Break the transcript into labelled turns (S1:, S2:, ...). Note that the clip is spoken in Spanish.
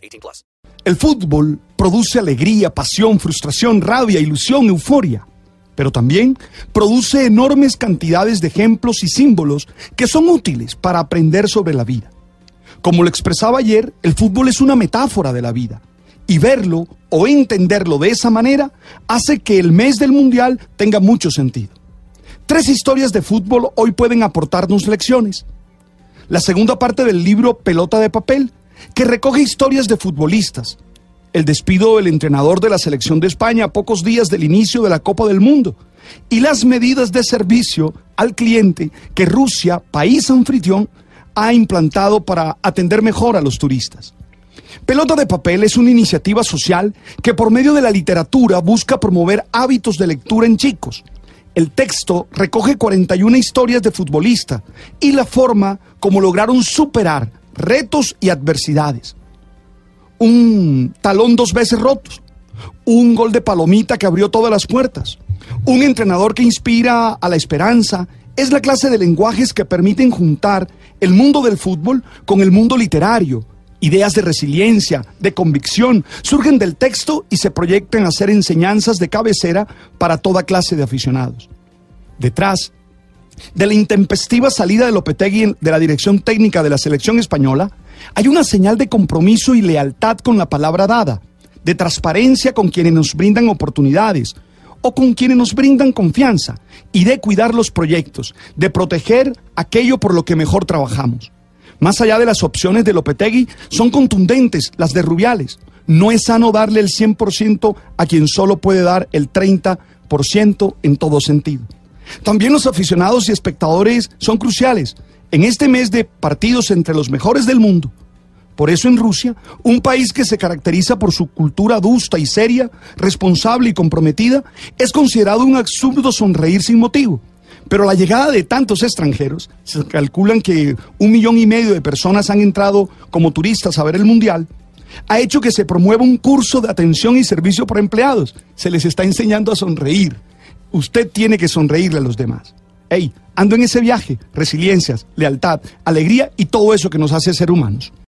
S1: 18 plus.
S2: El fútbol produce alegría, pasión, frustración, rabia, ilusión, euforia. Pero también produce enormes cantidades de ejemplos y símbolos que son útiles para aprender sobre la vida. Como lo expresaba ayer, el fútbol es una metáfora de la vida y verlo o entenderlo de esa manera hace que el mes del Mundial tenga mucho sentido. Tres historias de fútbol hoy pueden aportarnos lecciones. La segunda parte del libro Pelota de Papel, que recoge historias de futbolistas. El despido del entrenador de la selección de España a pocos días del inicio de la Copa del Mundo. Y las medidas de servicio al cliente que Rusia, país anfitrión, ha implantado para atender mejor a los turistas. Pelota de Papel es una iniciativa social que por medio de la literatura busca promover hábitos de lectura en chicos. El texto recoge 41 historias de futbolistas y la forma como lograron superar retos y adversidades. Un talón dos veces rotos, un gol de palomita que abrió todas las puertas, un entrenador que inspira a la esperanza, es la clase de lenguajes que permiten juntar el mundo del fútbol con el mundo literario, Ideas de resiliencia, de convicción, surgen del texto y se proyectan a ser enseñanzas de cabecera para toda clase de aficionados. Detrás de la intempestiva salida de Lopetegui de la dirección técnica de la selección española, hay una señal de compromiso y lealtad con la palabra dada, de transparencia con quienes nos brindan oportunidades o con quienes nos brindan confianza y de cuidar los proyectos, de proteger aquello por lo que mejor trabajamos. Más allá de las opciones de Lopetegui, son contundentes las de Rubiales. No es sano darle el 100% a quien solo puede dar el 30% en todo sentido. También los aficionados y espectadores son cruciales en este mes de partidos entre los mejores del mundo. Por eso en Rusia, un país que se caracteriza por su cultura adusta y seria, responsable y comprometida, es considerado un absurdo sonreír sin motivo. Pero la llegada de tantos extranjeros, se calculan que un millón y medio de personas han entrado como turistas a ver el Mundial, ha hecho que se promueva un curso de atención y servicio por empleados. Se les está enseñando a sonreír. Usted tiene que sonreírle a los demás. Hey, ando en ese viaje, resiliencias, lealtad, alegría y todo eso que nos hace ser humanos.